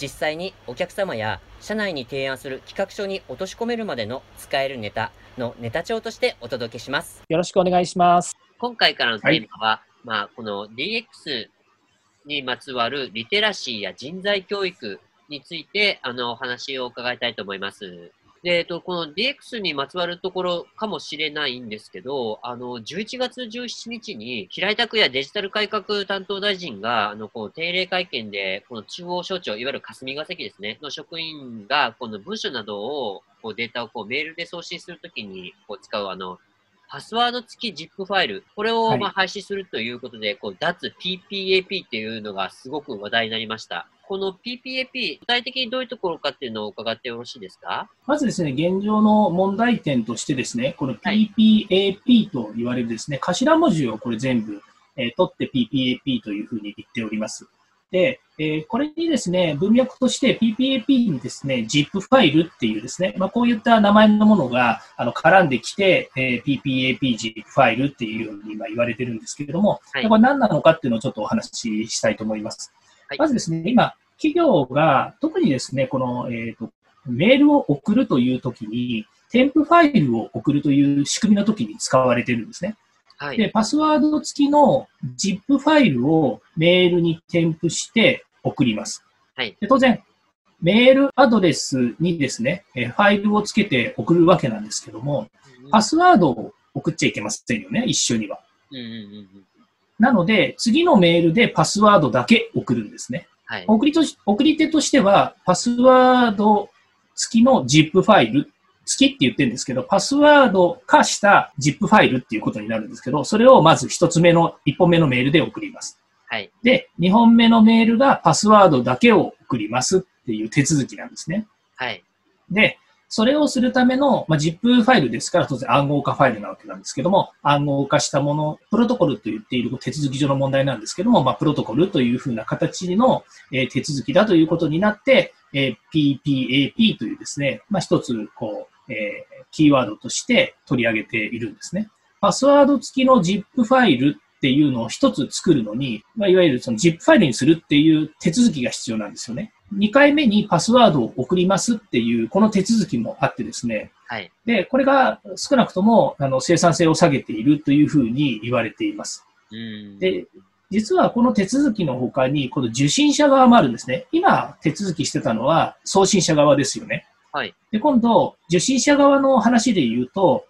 実際にお客様や社内に提案する企画書に落とし込めるまでの使えるネタのネタ帳としてお届けします。よろしくお願いします。今回からのテーマは、はい、まあ、この DX にまつわるリテラシーや人材教育について、あの、お話を伺いたいと思います。で、えっと、この DX にまつわるところかもしれないんですけど、あの、11月17日に、平井拓也デジタル改革担当大臣が、あの、この定例会見で、この中央省庁、いわゆる霞が関ですね、の職員が、この文書などを、こうデータをこうメールで送信するときにこう使う、あの、パスワード付き ZIP ファイル、これをまあ廃止するということで、はい、こう脱 PPAP っていうのがすごく話題になりました。この PPAP、具体的にどういうところかっていうのを伺ってよろしいですか？まずですね、現状の問題点としてですね、この PPAP と言われるですね、はい、頭文字をこれ全部、えー、取って PPAP というふうに言っております。で、えー、これにですね、文脈として PPAP にですね、ZIP ファイルっていうですね、まあ、こういった名前のものがあの絡んできて、えー、PPAP、ZIP ファイルっていうように今言われてるんですけれども、はい、これ何なのかっていうのをちょっとお話ししたいと思います。はい、まずですね、今、企業が特にですね、この、えーと、メールを送るというときに、添付ファイルを送るという仕組みのときに使われてるんですね。はい、で、パスワード付きの ZIP ファイルをメールに添付して送ります。はい、で当然、メールアドレスにですね、ファイルをつけて送るわけなんですけども、うん、パスワードを送っちゃいけませんよね、一緒には。うんうんうん、なので、次のメールでパスワードだけ送るんですね。はい、送りと送り手としては、パスワード付きの ZIP ファイル付きって言ってるんですけど、パスワード化した ZIP ファイルっていうことになるんですけど、それをまず一つ目の、一本目のメールで送ります。はい。で、二本目のメールがパスワードだけを送りますっていう手続きなんですね。はい。で、それをするための、まあ、ZIP ファイルですから当然暗号化ファイルなわけなんですけども、暗号化したもの、プロトコルと言っている手続き上の問題なんですけども、まあ、プロトコルというふうな形の、えー、手続きだということになって、えー、PPAP というですね、まあ、一つ、こう、えー、キーワードとして取り上げているんですね。パスワード付きの ZIP ファイルっていうのを一つ作るのに、まあ、いわゆるその ZIP ファイルにするっていう手続きが必要なんですよね。2回目にパスワードを送りますっていう、この手続きもあってですね。はい。で、これが少なくともあの生産性を下げているというふうに言われています。うんで、実はこの手続きの他に、この受信者側もあるんですね。今手続きしてたのは送信者側ですよね。はい。で、今度、受信者側の話で言うと、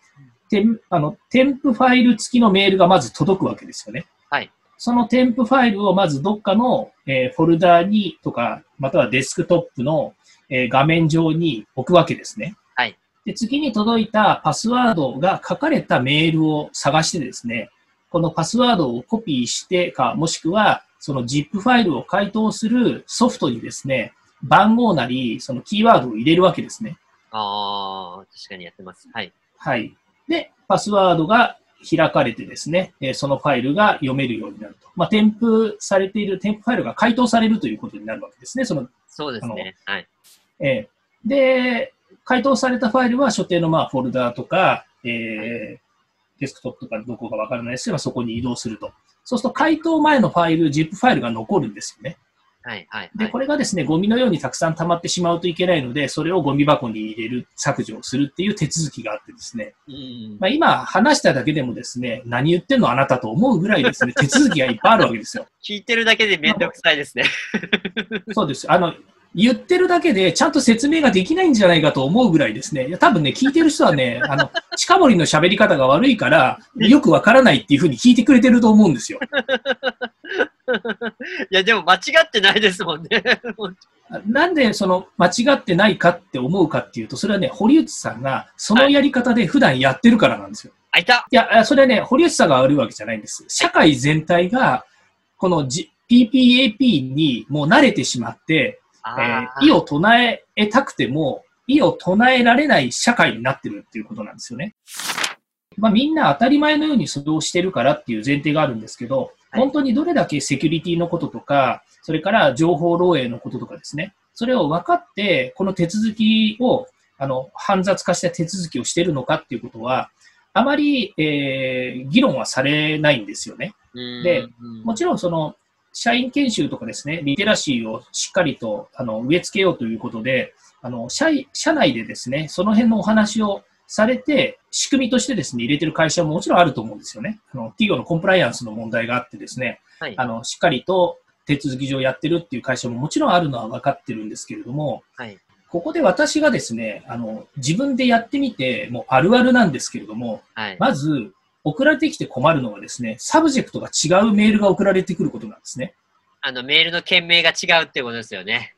添あの添付ファイル付きのメールがまず届くわけですよね。はい。その添付ファイルをまずどっかの、えー、フォルダーにとか、またはデスクトップの、えー、画面上に置くわけですね。はい。で、次に届いたパスワードが書かれたメールを探してですね、このパスワードをコピーしてか、もしくはその ZIP ファイルを回答するソフトにですね、番号なり、そのキーワードを入れるわけですね。ああ、確かにやってます。はい。はい。で、パスワードが開かれてですね、えそのファイルが読めるようになると。まあ、添付されている添付ファイルが回答されるということになるわけですね。そのそうですね。はい。えー、で、回答されたファイルは所定のまあフォルダーとか、えーはい、デスクトップとかどこかわからないですが、そこに移動すると。そうすると回答前のファイル、ZIP ファイルが残るんですよね。はい、はい。で、これがですね、ゴミのようにたくさん溜まってしまうといけないので、それをゴミ箱に入れる、削除をするっていう手続きがあってですね。うん。まあ、今話しただけでもですね、何言ってんのあなたと思うぐらいですね、手続きがいっぱいあるわけですよ。聞いてるだけでめんどくさいですね。そうです。あの、言ってるだけでちゃんと説明ができないんじゃないかと思うぐらいですね。いや、多分ね、聞いてる人はね、あの、近森の喋り方が悪いから、よくわからないっていうふうに聞いてくれてると思うんですよ。いや、でも間違ってないですもんね。なんでその間違ってないかって思うかっていうと、それはね、堀内さんがそのやり方で普段やってるからなんですよ。あ、いたいや、それはね、堀内さんが悪いわけじゃないんです。社会全体が、この、G、PPAP にもう慣れてしまって、えー、意を唱えたくても、意を唱えられない社会になってるっていうことなんですよね。まあ、みんな当たり前のようにそれをしてるからっていう前提があるんですけど、本当にどれだけセキュリティのこととか、それから情報漏洩のこととかですね、それを分かって、この手続きを、あの、煩雑化した手続きをしているのかっていうことは、あまり、えー、議論はされないんですよね。で、もちろんその、社員研修とかですね、リテラシーをしっかりとあの植え付けようということで、あの社社内でですね、その辺のお話をされて、仕組みとしてですね、入れてる会社ももちろんあると思うんですよね。あの企業のコンプライアンスの問題があってですね、はい、あのしっかりと手続き上やってるっていう会社ももちろんあるのは分かってるんですけれども、はい、ここで私がですね、あの自分でやってみて、もうあるあるなんですけれども、はい、まず送られてきて困るのはですね、 subject が違うメールが送られてくることなんですね。あの、メールの件名が違うってことですよね。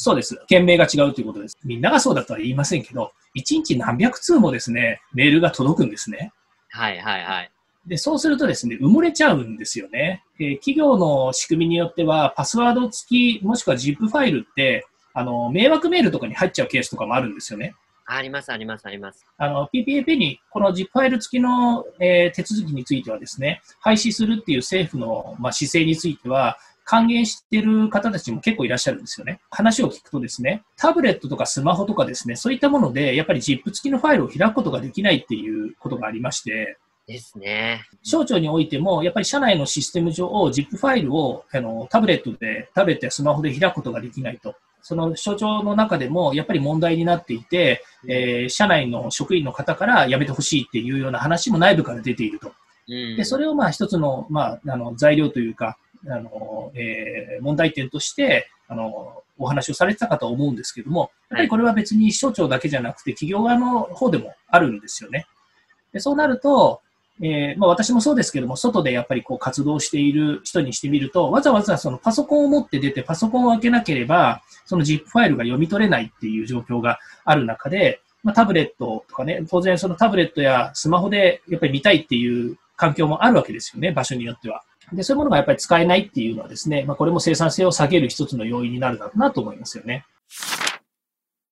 そうです。件名が違うということです。みんながそうだとは言いませんけど、1日何百通もですね、メールが届くんですね。はいはいはい。で、そうするとですね、埋もれちゃうんですよね。えー、企業の仕組みによっては、パスワード付き、もしくは ZIP ファイルって、あの、迷惑メールとかに入っちゃうケースとかもあるんですよね。あります、あります、あります。あの、PPAP に、この ZIP ファイル付きの、えー、手続きについてはですね、廃止するっていう政府の、まあ、姿勢については、還元してる方たちも結構いらっしゃるんですよね。話を聞くとですね、タブレットとかスマホとかですね、そういったもので、やっぱり ZIP 付きのファイルを開くことができないっていうことがありまして、ですね。省庁においても、やっぱり社内のシステム上、ZIP ファイルをあのタブレットで、タブレットやスマホで開くことができないと。その省庁の中でもやっぱり問題になっていて、えー、社内の職員の方から辞めてほしいっていうような話も内部から出ていると。でそれをまあ一つの,、まあ、あの材料というか、あの、えー、問題点として、あの、お話をされてたかと思うんですけども、やっぱりこれは別に省庁だけじゃなくて、企業側の方でもあるんですよね。でそうなると、えー、まあ、私もそうですけども、外でやっぱりこう活動している人にしてみると、わざわざそのパソコンを持って出て、パソコンを開けなければ、その ZIP ファイルが読み取れないっていう状況がある中で、まあ、タブレットとかね、当然そのタブレットやスマホでやっぱり見たいっていう環境もあるわけですよね、場所によっては。で、そういうものがやっぱり使えないっていうのはですね、まあ、これも生産性を下げる一つの要因になるだろうなと思いますよね。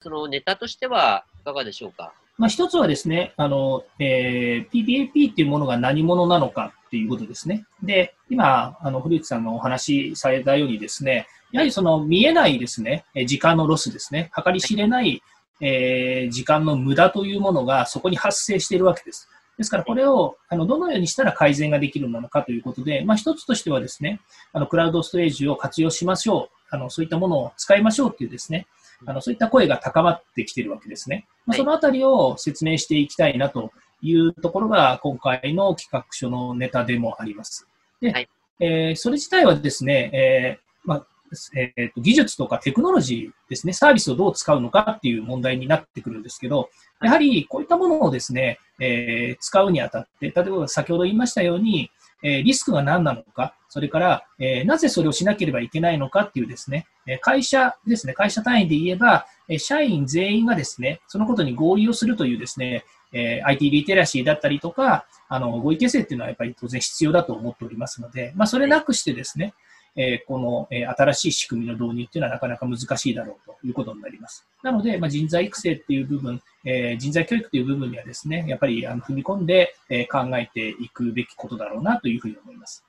そのネタとしてはいかがでしょうか？まあ、一つはですね、あの、えー、PPAP っていうものが何者なのかっていうことですね。で、今、あの、古内さんのお話しされたようにですね、やはりその見えないですね、時間のロスですね、計り知れない、えー、時間の無駄というものがそこに発生しているわけです。ですから、これをあのどのようにしたら改善ができるのかということで、まあ、一つとしてはですね、あのクラウドストレージを活用しましょう、あのそういったものを使いましょうっていうですね、あのそういった声が高まってきているわけですね。まあ、そのあたりを説明していきたいなというところが、今回の企画書のネタでもあります。で、はい、えー、それ自体はですね、えーまあえーと、技術とかテクノロジーですね、サービスをどう使うのかっていう問題になってくるんですけど、やはりこういったものをですね、えー、使うにあたって、例えば先ほど言いましたように、えー、リスクが何なのか、それから、えー、なぜそれをしなければいけないのかっていうですね、え会社ですね、会社単位で言えば、え社員全員がですね、そのことに合意をするというですね、え IT リテラシーだったりとか、あの、合意形成っていうのはやっぱり当然必要だと思っておりますので、まあ、それなくしてですね、えこの、え新しい仕組みの導入っていうのはなかなか難しいだろうということになります。なので、まあ、人材育成っていう部分、え人材教育という部分にはですね、やっぱりあの踏み込んで、え考えていくべきことだろうなというふうに思います。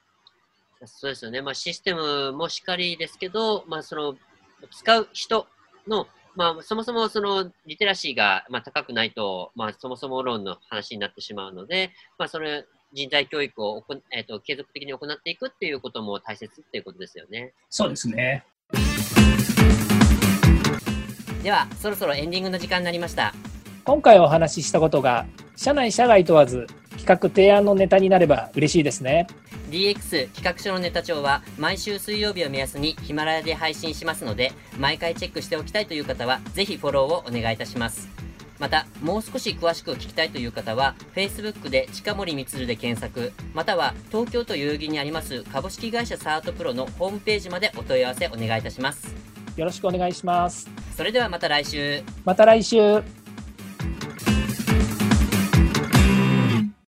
そうですよね。まあ、システムもしっかりですけど、まあ、その、使う人の、まあ、そもそもそのリテラシーが、まあ、高くないと、まあ、そもそも論の話になってしまうので、まあ、それ、人材教育をこ、えーと、継続的に行っていくっていうことも大切っていうことですよね。そうですね。では、そろそろエンディングの時間になりました。今回お話ししたことが、社内社外問わず、企画提案のネタになれば嬉しいですね。DX 企画書のネタ帳は毎週水曜日を目安にヒマラヤで配信しますので、毎回チェックしておきたいという方は、ぜひフォローをお願いいたします。また、もう少し詳しく聞きたいという方は、Facebook で近森光で検索、または東京都代々木にあります株式会社サートプロのホームページまでお問い合わせお願いいたします。よろしくお願いします。それではまた来週。また来週。